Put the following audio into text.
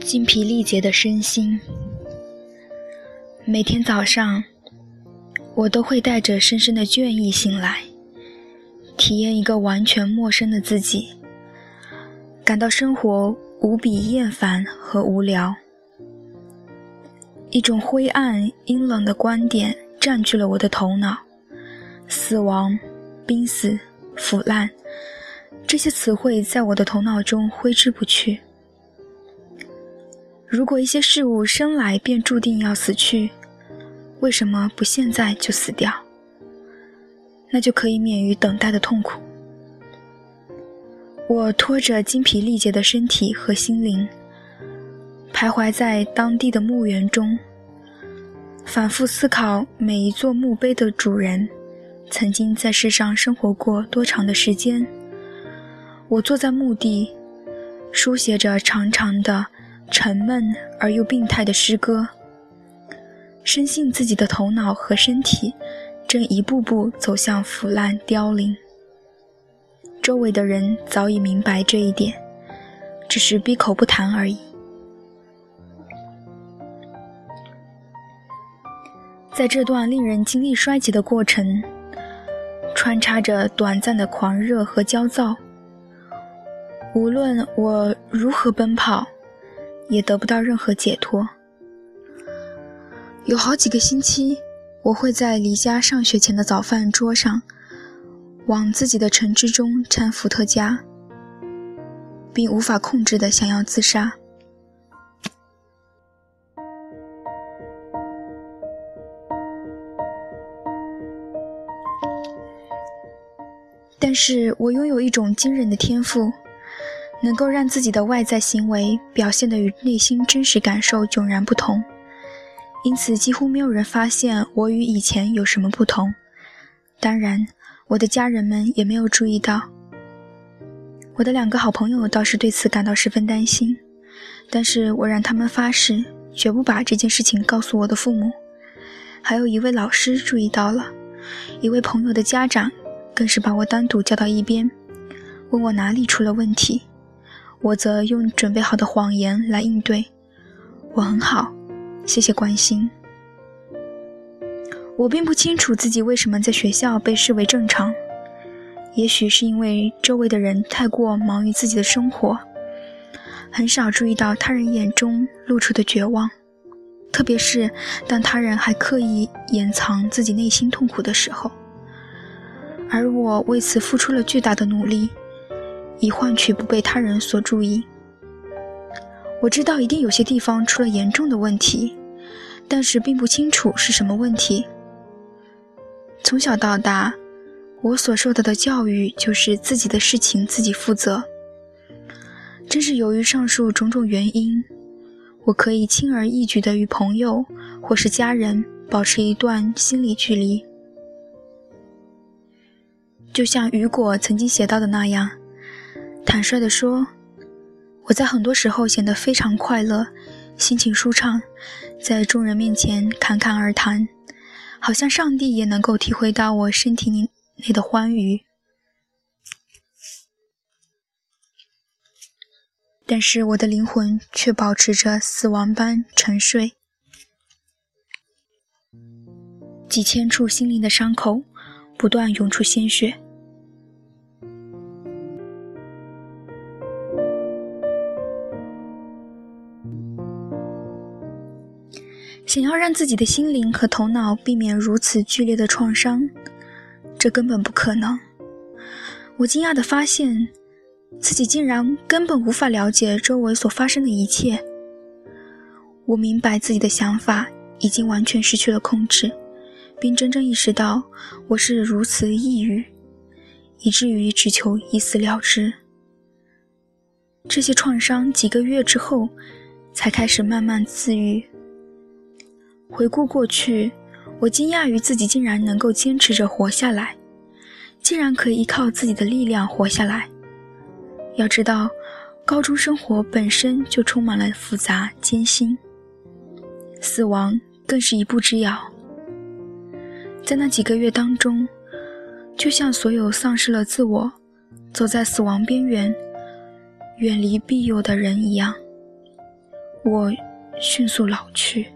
精疲力竭的身心，每天早上，我都会带着深深的倦意醒来，体验一个完全陌生的自己，感到生活无比厌烦和无聊。一种灰暗阴冷的观点占据了我的头脑，死亡、濒死、腐烂，这些词汇在我的头脑中挥之不去。如果一些事物生来便注定要死去，为什么不现在就死掉？那就可以免于等待的痛苦。我拖着精疲力竭的身体和心灵。徘徊在当地的墓园中，反复思考每一座墓碑的主人曾经在世上生活过多长的时间。我坐在墓地，书写着长长的、沉闷而又病态的诗歌，深信自己的头脑和身体正一步步走向腐烂凋零。周围的人早已明白这一点，只是闭口不谈而已。在这段令人精力衰竭的过程，穿插着短暂的狂热和焦躁。无论我如何奔跑，也得不到任何解脱。有好几个星期，我会在离家上学前的早饭桌上，往自己的橙汁中掺伏特加，并无法控制的想要自杀。但是我拥有一种惊人的天赋，能够让自己的外在行为表现得与内心真实感受迥然不同，因此几乎没有人发现我与以前有什么不同。当然，我的家人们也没有注意到。我的两个好朋友倒是对此感到十分担心，但是我让他们发誓绝不把这件事情告诉我的父母。还有一位老师注意到了，一位朋友的家长。更是把我单独叫到一边，问我哪里出了问题。我则用准备好的谎言来应对。我很好，谢谢关心。我并不清楚自己为什么在学校被视为正常，也许是因为周围的人太过忙于自己的生活，很少注意到他人眼中露出的绝望，特别是当他人还刻意掩藏自己内心痛苦的时候。而我为此付出了巨大的努力，以换取不被他人所注意。我知道一定有些地方出了严重的问题，但是并不清楚是什么问题。从小到大，我所受到的教育就是自己的事情自己负责。正是由于上述种种原因，我可以轻而易举地与朋友或是家人保持一段心理距离。就像雨果曾经写到的那样，坦率地说，我在很多时候显得非常快乐，心情舒畅，在众人面前侃侃而谈，好像上帝也能够体会到我身体里内的欢愉。但是我的灵魂却保持着死亡般沉睡，几千处心灵的伤口不断涌出鲜血。想要让自己的心灵和头脑避免如此剧烈的创伤，这根本不可能。我惊讶地发现，自己竟然根本无法了解周围所发生的一切。我明白自己的想法已经完全失去了控制，并真正意识到我是如此抑郁，以至于只求一死了之。这些创伤几个月之后，才开始慢慢自愈。回顾过去，我惊讶于自己竟然能够坚持着活下来，竟然可以依靠自己的力量活下来。要知道，高中生活本身就充满了复杂艰辛，死亡更是一步之遥。在那几个月当中，就像所有丧失了自我、走在死亡边缘、远离庇佑的人一样，我迅速老去。